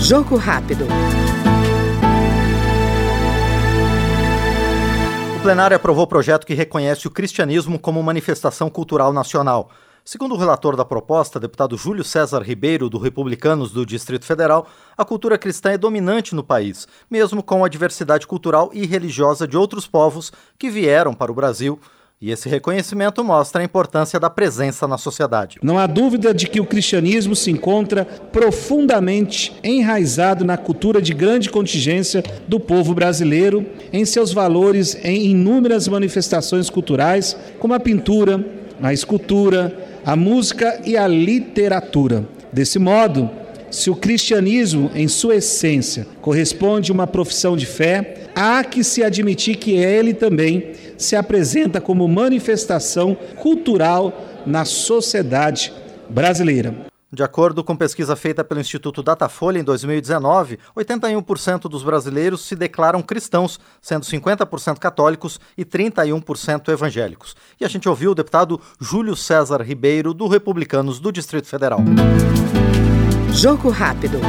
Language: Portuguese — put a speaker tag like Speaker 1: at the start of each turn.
Speaker 1: Jogo rápido.
Speaker 2: O plenário aprovou o projeto que reconhece o cristianismo como manifestação cultural nacional. Segundo o relator da proposta, deputado Júlio César Ribeiro, do Republicanos do Distrito Federal, a cultura cristã é dominante no país, mesmo com a diversidade cultural e religiosa de outros povos que vieram para o Brasil. E esse reconhecimento mostra a importância da presença na sociedade.
Speaker 3: Não há dúvida de que o cristianismo se encontra profundamente enraizado na cultura de grande contingência do povo brasileiro, em seus valores em inúmeras manifestações culturais, como a pintura, a escultura, a música e a literatura. Desse modo, se o cristianismo, em sua essência, corresponde a uma profissão de fé, há que se admitir que ele também se apresenta como manifestação cultural na sociedade brasileira.
Speaker 2: De acordo com pesquisa feita pelo Instituto Datafolha em 2019, 81% dos brasileiros se declaram cristãos, sendo 50% católicos e 31% evangélicos. E a gente ouviu o deputado Júlio César Ribeiro, do Republicanos do Distrito Federal.
Speaker 1: Jogo rápido.